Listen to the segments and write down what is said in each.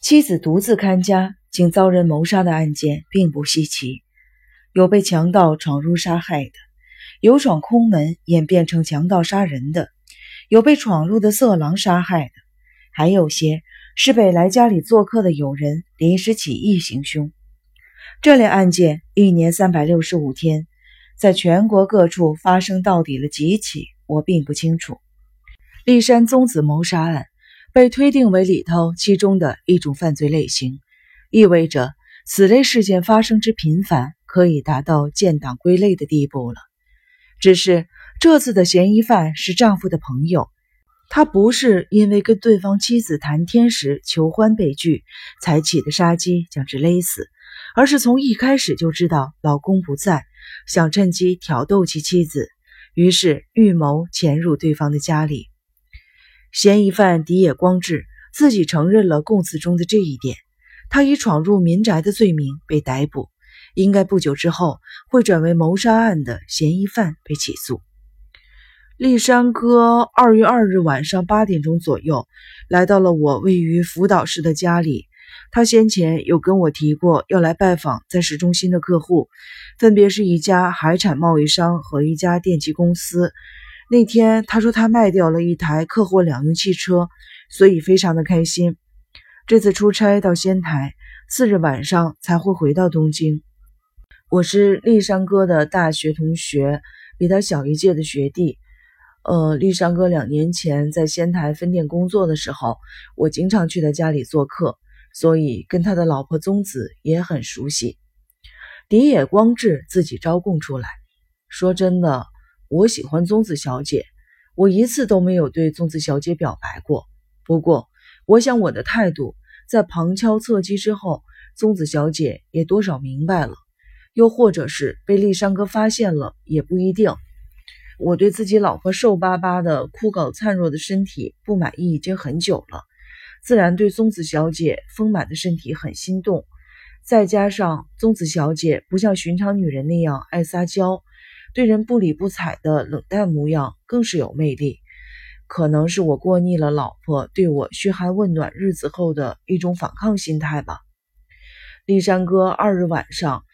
妻子独自看家，竟遭人谋杀的案件并不稀奇。有被强盗闯入杀害的，有闯空门演变成强盗杀人的，有被闯入的色狼杀害的，还有些是被来家里做客的友人临时起意行凶。这类案件一年三百六十五天，在全国各处发生到底了几起，我并不清楚。骊山宗子谋杀案。被推定为里头其中的一种犯罪类型，意味着此类事件发生之频繁，可以达到建党归类的地步了。只是这次的嫌疑犯是丈夫的朋友，他不是因为跟对方妻子谈天时求欢被拒才起的杀机将之勒死，而是从一开始就知道老公不在，想趁机挑逗其妻子，于是预谋潜入对方的家里。嫌疑犯荻野光志自己承认了供词中的这一点，他以闯入民宅的罪名被逮捕，应该不久之后会转为谋杀案的嫌疑犯被起诉。立山哥二月二日晚上八点钟左右来到了我位于福岛市的家里，他先前有跟我提过要来拜访在市中心的客户，分别是一家海产贸易商和一家电器公司。那天他说他卖掉了一台客货两用汽车，所以非常的开心。这次出差到仙台，次日晚上才会回到东京。我是立山哥的大学同学，比他小一届的学弟。呃，立山哥两年前在仙台分店工作的时候，我经常去他家里做客，所以跟他的老婆宗子也很熟悉。迪野光志自己招供出来，说真的。我喜欢宗子小姐，我一次都没有对宗子小姐表白过。不过，我想我的态度在旁敲侧击之后，宗子小姐也多少明白了，又或者是被立山哥发现了，也不一定。我对自己老婆瘦巴巴的、枯槁灿若的身体不满意已经很久了，自然对宗子小姐丰满的身体很心动。再加上宗子小姐不像寻常女人那样爱撒娇。对人不理不睬的冷淡模样更是有魅力，可能是我过腻了老婆对我嘘寒问暖日子后的一种反抗心态吧。立山哥二日晚上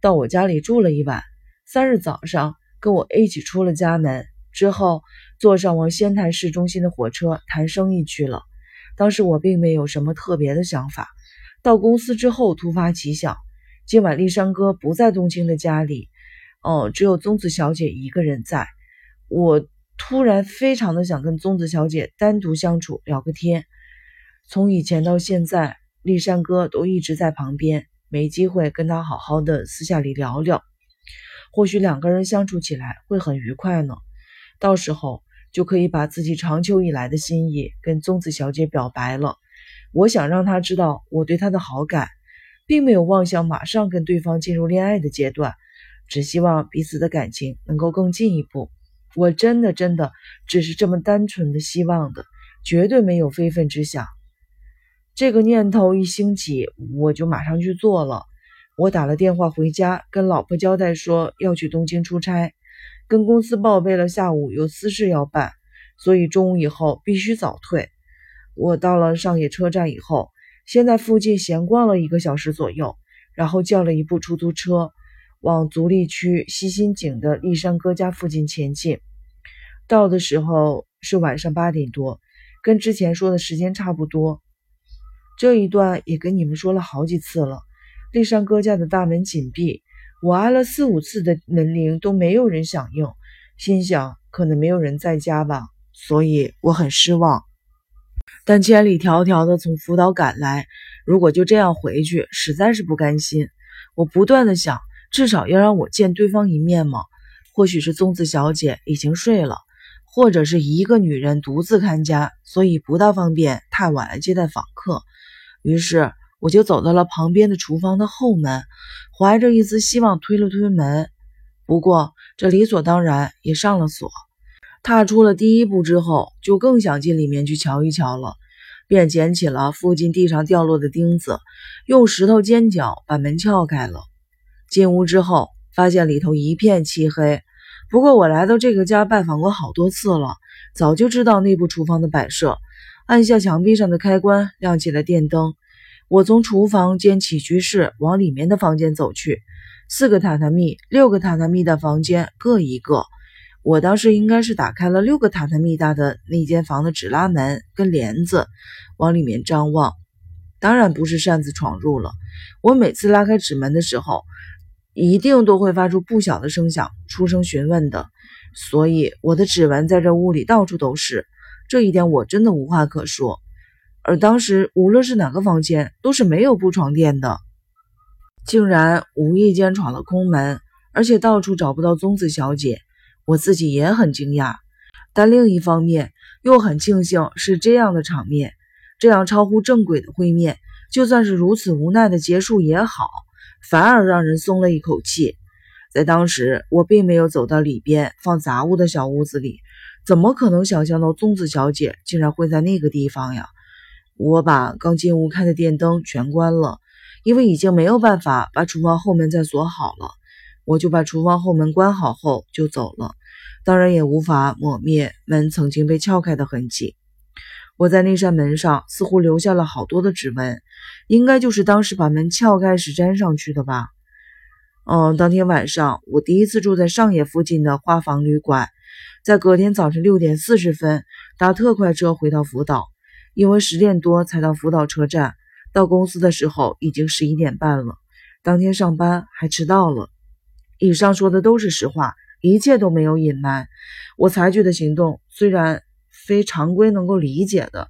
到我家里住了一晚，三日早上跟我一起出了家门，之后坐上往仙台市中心的火车谈生意去了。当时我并没有什么特别的想法，到公司之后突发奇想，今晚立山哥不在东京的家里。哦，只有宗子小姐一个人在。我突然非常的想跟宗子小姐单独相处聊个天。从以前到现在，立山哥都一直在旁边，没机会跟他好好的私下里聊聊。或许两个人相处起来会很愉快呢。到时候就可以把自己长久以来的心意跟宗子小姐表白了。我想让她知道我对她的好感，并没有妄想马上跟对方进入恋爱的阶段。只希望彼此的感情能够更进一步。我真的真的只是这么单纯的希望的，绝对没有非分之想。这个念头一兴起，我就马上去做了。我打了电话回家，跟老婆交代说要去东京出差，跟公司报备了下午有私事要办，所以中午以后必须早退。我到了上野车站以后，先在附近闲逛了一个小时左右，然后叫了一部出租车。往足利区西新井的立山哥家附近前进，到的时候是晚上八点多，跟之前说的时间差不多。这一段也跟你们说了好几次了。立山哥家的大门紧闭，我按了四五次的门铃都没有人响应，心想可能没有人在家吧，所以我很失望。但千里迢迢的从福岛赶来，如果就这样回去，实在是不甘心。我不断的想。至少要让我见对方一面嘛？或许是宗子小姐已经睡了，或者是一个女人独自看家，所以不大方便太晚来接待访客。于是我就走到了旁边的厨房的后门，怀着一丝希望推了推门。不过这理所当然也上了锁。踏出了第一步之后，就更想进里面去瞧一瞧了，便捡起了附近地上掉落的钉子，用石头尖角把门撬开了。进屋之后，发现里头一片漆黑。不过我来到这个家拜访过好多次了，早就知道内部厨房的摆设。按下墙壁上的开关，亮起了电灯。我从厨房兼起居室往里面的房间走去，四个榻榻米，六个榻榻米的房间各一个。我当时应该是打开了六个榻榻米大的那间房的纸拉门跟帘子，往里面张望。当然不是擅自闯入了。我每次拉开纸门的时候，一定都会发出不小的声响，出声询问的。所以我的指纹在这屋里到处都是，这一点我真的无话可说。而当时，无论是哪个房间，都是没有铺床垫的，竟然无意间闯了空门，而且到处找不到宗子小姐，我自己也很惊讶。但另一方面，又很庆幸是这样的场面，这样超乎正轨的会面，就算是如此无奈的结束也好，反而让人松了一口气。在当时，我并没有走到里边放杂物的小屋子里，怎么可能想象到宗子小姐竟然会在那个地方呀？我把刚进屋开的电灯全关了，因为已经没有办法把厨房后门再锁好了。我就把厨房后门关好后就走了，当然也无法抹灭门曾经被撬开的痕迹。我在那扇门上似乎留下了好多的指纹，应该就是当时把门撬开时粘上去的吧。嗯，当天晚上我第一次住在上野附近的花房旅馆，在隔天早晨六点四十分搭特快车回到福岛。因为十点多才到福岛车站，到公司的时候已经十一点半了。当天上班还迟到了。以上说的都是实话，一切都没有隐瞒。我采取的行动虽然非常规能够理解的，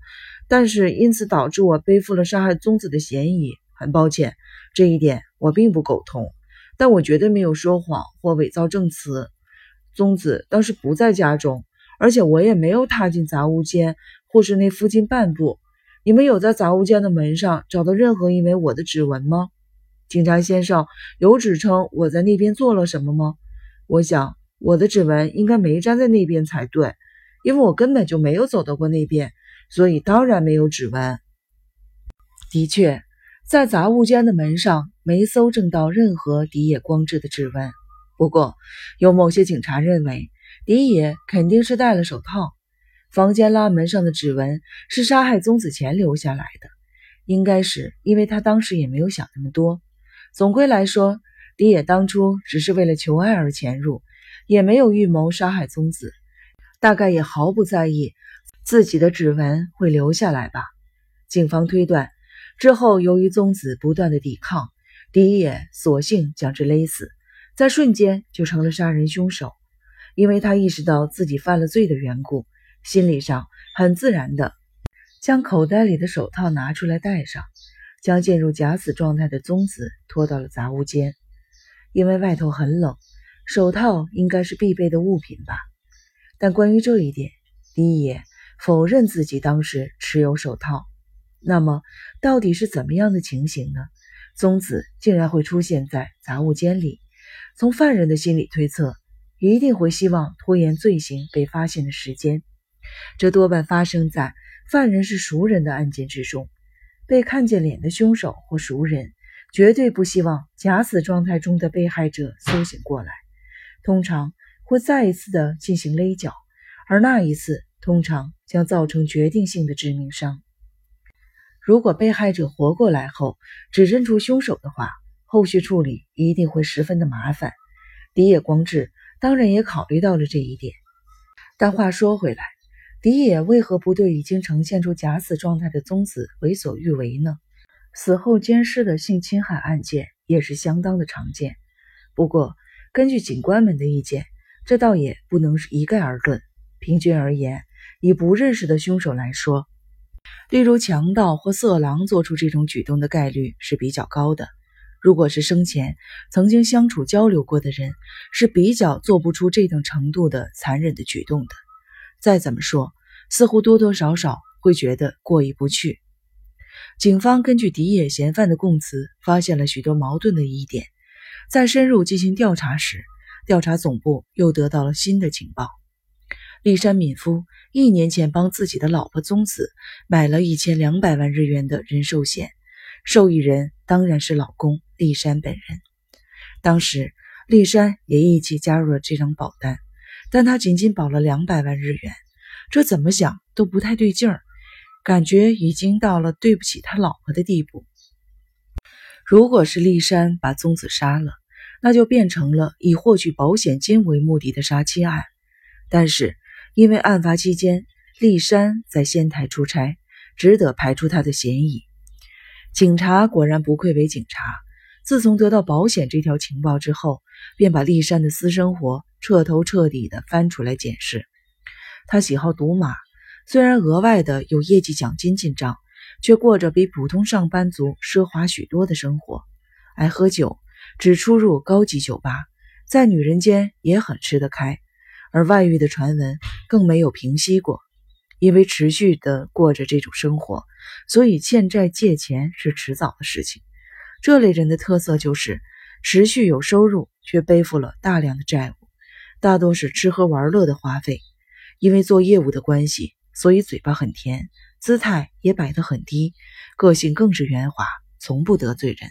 但是因此导致我背负了杀害宗子的嫌疑。很抱歉，这一点我并不苟同，但我绝对没有说谎或伪造证词。宗子当时不在家中，而且我也没有踏进杂物间。或是那附近半步，你们有在杂物间的门上找到任何一枚我的指纹吗？警察先生，有指称我在那边做了什么吗？我想我的指纹应该没粘在那边才对，因为我根本就没有走到过那边，所以当然没有指纹。的确，在杂物间的门上没搜证到任何迪野光治的指纹。不过，有某些警察认为迪野肯定是戴了手套。房间拉门上的指纹是杀害宗子前留下来的，应该是因为他当时也没有想那么多。总归来说，迪野当初只是为了求爱而潜入，也没有预谋杀害宗子，大概也毫不在意自己的指纹会留下来吧。警方推断，之后由于宗子不断的抵抗，迪野索性将之勒死，在瞬间就成了杀人凶手，因为他意识到自己犯了罪的缘故。心理上很自然的将口袋里的手套拿出来戴上，将进入假死状态的宗子拖到了杂物间。因为外头很冷，手套应该是必备的物品吧。但关于这一点，李野否认自己当时持有手套。那么，到底是怎么样的情形呢？宗子竟然会出现在杂物间里？从犯人的心理推测，一定会希望拖延罪行被发现的时间。这多半发生在犯人是熟人的案件之中。被看见脸的凶手或熟人，绝对不希望假死状态中的被害者苏醒过来，通常会再一次的进行勒脚，而那一次通常将造成决定性的致命伤。如果被害者活过来后只认出凶手的话，后续处理一定会十分的麻烦。迪野光治当然也考虑到了这一点。但话说回来，迪野为何不对已经呈现出假死状态的宗子为所欲为呢？死后奸尸的性侵害案件也是相当的常见。不过，根据警官们的意见，这倒也不能一概而论。平均而言，以不认识的凶手来说，例如强盗或色狼做出这种举动的概率是比较高的。如果是生前曾经相处交流过的人，是比较做不出这等程度的残忍的举动的。再怎么说，似乎多多少少会觉得过意不去。警方根据迪野嫌犯的供词，发现了许多矛盾的疑点。在深入进行调查时，调查总部又得到了新的情报：立山敏夫一年前帮自己的老婆宗子买了一千两百万日元的人寿险，受益人当然是老公立山本人。当时，立山也一起加入了这张保单。但他仅仅保了两百万日元，这怎么想都不太对劲儿，感觉已经到了对不起他老婆的地步。如果是丽山把宗子杀了，那就变成了以获取保险金为目的的杀妻案。但是因为案发期间丽山在仙台出差，只得排除他的嫌疑。警察果然不愧为警察，自从得到保险这条情报之后，便把丽山的私生活彻头彻底的翻出来检视。他喜好赌马，虽然额外的有业绩奖金进账，却过着比普通上班族奢华许多的生活。爱喝酒，只出入高级酒吧，在女人间也很吃得开。而外遇的传闻更没有平息过，因为持续的过着这种生活，所以欠债借钱是迟早的事情。这类人的特色就是持续有收入，却背负了大量的债务，大多是吃喝玩乐的花费。因为做业务的关系，所以嘴巴很甜，姿态也摆得很低，个性更是圆滑，从不得罪人。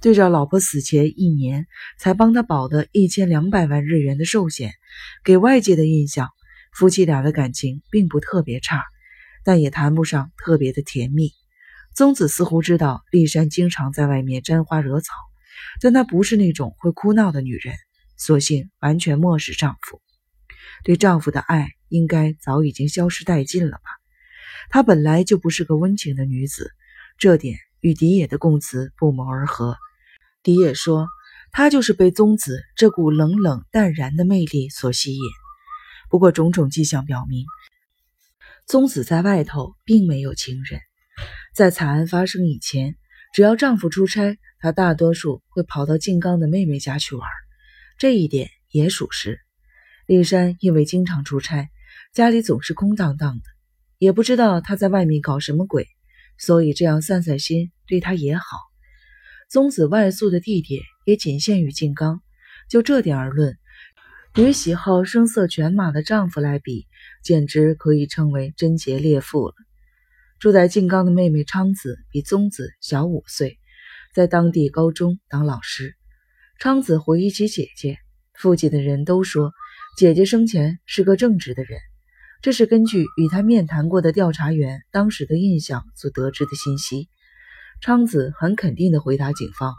对照老婆死前一年才帮他保的一千两百万日元的寿险，给外界的印象，夫妻俩的感情并不特别差，但也谈不上特别的甜蜜。宗子似乎知道丽山经常在外面沾花惹草，但她不是那种会哭闹的女人，索性完全漠视丈夫。对丈夫的爱应该早已经消失殆尽了吧？她本来就不是个温情的女子，这点与迪野的供词不谋而合。迪野说，她就是被宗子这股冷冷淡然的魅力所吸引。不过种种迹象表明，宗子在外头并没有情人。在惨案发生以前，只要丈夫出差，她大多数会跑到静冈的妹妹家去玩，这一点也属实。丽山因为经常出差，家里总是空荡荡的，也不知道他在外面搞什么鬼，所以这样散散心对他也好。宗子外宿的地点也仅限于静冈，就这点而论，与喜好声色犬马的丈夫来比，简直可以称为贞洁烈妇了。住在静冈的妹妹昌子比宗子小五岁，在当地高中当老师。昌子回忆起姐姐，附近的人都说。姐姐生前是个正直的人，这是根据与她面谈过的调查员当时的印象所得知的信息。昌子很肯定地回答警方：“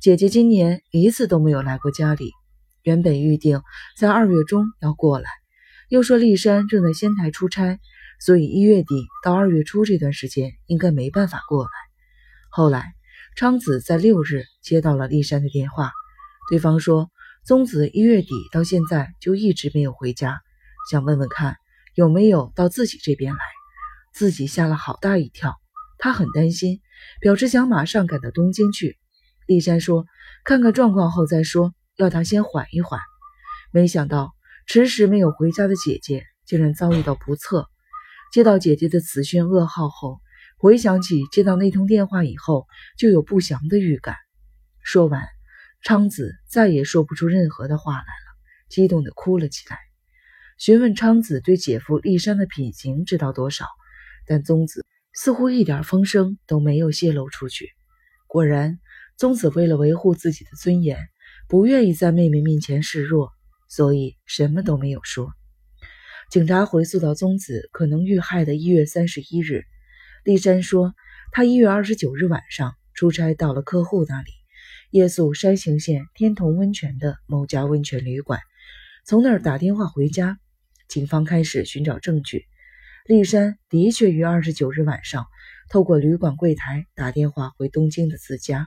姐姐今年一次都没有来过家里，原本预定在二月中要过来，又说丽山正在仙台出差，所以一月底到二月初这段时间应该没办法过来。”后来，昌子在六日接到了丽山的电话，对方说。宗子一月底到现在就一直没有回家，想问问看有没有到自己这边来。自己吓了好大一跳，他很担心，表示想马上赶到东京去。丽山说：“看看状况后再说，要他先缓一缓。”没想到迟迟没有回家的姐姐竟然遭遇到不测。接到姐姐的此讯噩耗后，回想起接到那通电话以后就有不祥的预感。说完。昌子再也说不出任何的话来了，激动地哭了起来。询问昌子对姐夫立山的品行知道多少，但宗子似乎一点风声都没有泄露出去。果然，宗子为了维护自己的尊严，不愿意在妹妹面前示弱，所以什么都没有说。警察回溯到宗子可能遇害的一月三十一日，立山说他一月二十九日晚上出差到了客户那里。夜宿山形县天童温泉的某家温泉旅馆，从那儿打电话回家。警方开始寻找证据。立山的确于二十九日晚上透过旅馆柜台打电话回东京的自家，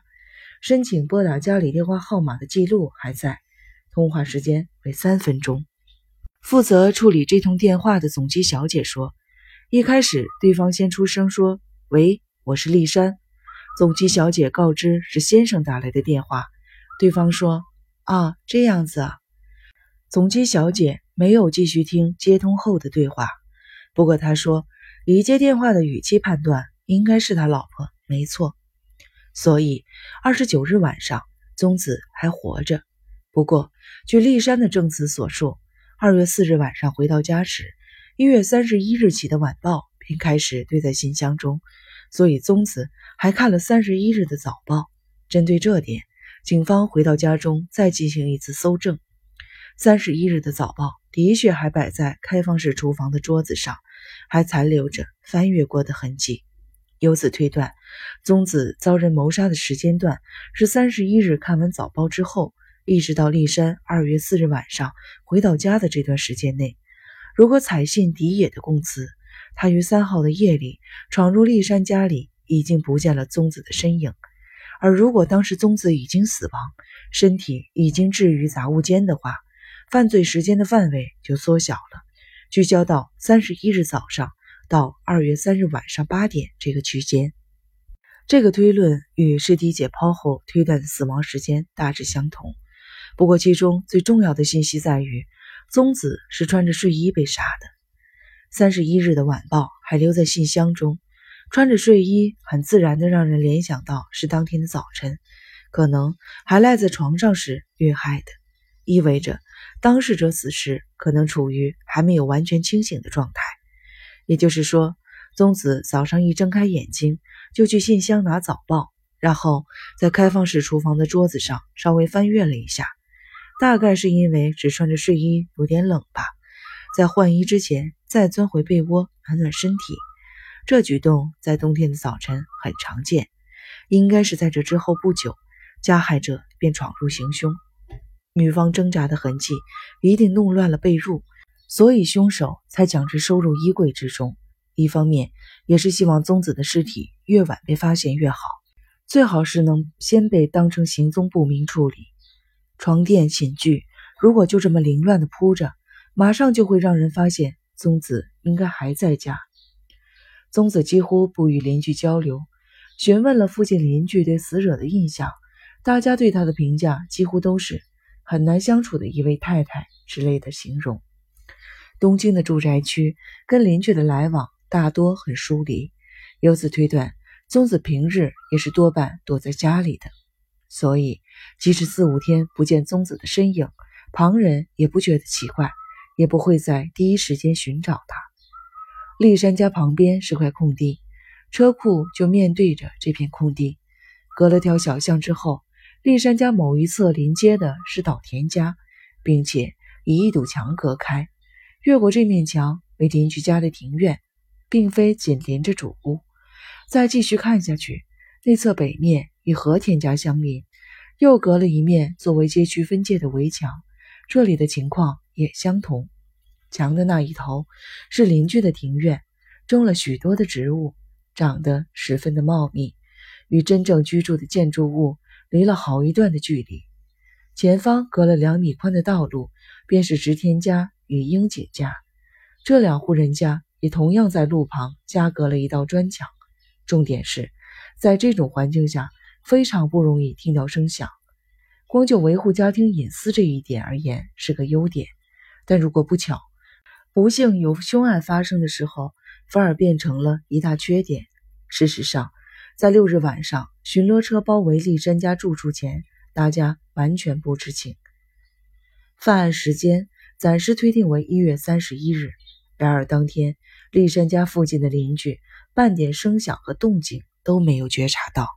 申请拨打家里电话号码的记录还在，通话时间为三分钟。负责处理这通电话的总机小姐说，一开始对方先出声说：“喂，我是立山。”总机小姐告知是先生打来的电话，对方说：“啊，这样子啊。”总机小姐没有继续听接通后的对话，不过他说，以接电话的语气判断，应该是他老婆没错。所以二十九日晚上，宗子还活着。不过，据立山的证词所述，二月四日晚上回到家时，一月三十一日起的晚报便开始堆在信箱中。所以宗子还看了三十一日的早报。针对这点，警方回到家中再进行一次搜证。三十一日的早报的确还摆在开放式厨房的桌子上，还残留着翻阅过的痕迹。由此推断，宗子遭人谋杀的时间段是三十一日看完早报之后，一直到骊山二月四日晚上回到家的这段时间内。如果采信狄野的供词，他于三号的夜里闯入骊山家里，已经不见了宗子的身影。而如果当时宗子已经死亡，身体已经置于杂物间的话，犯罪时间的范围就缩小了，聚焦到三十一日早上到二月三日晚上八点这个区间。这个推论与尸体解剖后推断的死亡时间大致相同，不过其中最重要的信息在于，宗子是穿着睡衣被杀的。三十一日的晚报还留在信箱中，穿着睡衣很自然的让人联想到是当天的早晨，可能还赖在床上时遇害的，意味着。当事者此时可能处于还没有完全清醒的状态，也就是说，宗子早上一睁开眼睛就去信箱拿早报，然后在开放式厨房的桌子上稍微翻阅了一下，大概是因为只穿着睡衣有点冷吧，在换衣之前再钻回被窝暖暖身体。这举动在冬天的早晨很常见，应该是在这之后不久，加害者便闯入行凶。女方挣扎的痕迹一定弄乱了被褥，所以凶手才将之收入衣柜之中。一方面也是希望宗子的尸体越晚被发现越好，最好是能先被当成行踪不明处理。床垫、寝具如果就这么凌乱的铺着，马上就会让人发现宗子应该还在家。宗子几乎不与邻居交流，询问了附近邻居对死者的印象，大家对他的评价几乎都是。很难相处的一位太太之类的形容。东京的住宅区跟邻居的来往大多很疏离，由此推断，宗子平日也是多半躲在家里的。所以，即使四五天不见宗子的身影，旁人也不觉得奇怪，也不会在第一时间寻找他。立山家旁边是块空地，车库就面对着这片空地，隔了条小巷之后。立山家某一侧临接的是岛田家，并且以一堵墙隔开。越过这面墙为邻居家的庭院，并非紧邻着主屋。再继续看下去，内侧北面与和田家相邻，又隔了一面作为街区分界的围墙。这里的情况也相同。墙的那一头是邻居的庭院，种了许多的植物，长得十分的茂密，与真正居住的建筑物。离了好一段的距离，前方隔了两米宽的道路，便是植田家与英姐家。这两户人家也同样在路旁加隔了一道砖墙。重点是，在这种环境下，非常不容易听到声响。光就维护家庭隐私这一点而言是个优点，但如果不巧，不幸有凶案发生的时候，反而变成了一大缺点。事实上，在六日晚上，巡逻车包围丽山家住处前，大家完全不知情。犯案时间暂时推定为一月三十一日。然而当天，丽山家附近的邻居半点声响和动静都没有觉察到。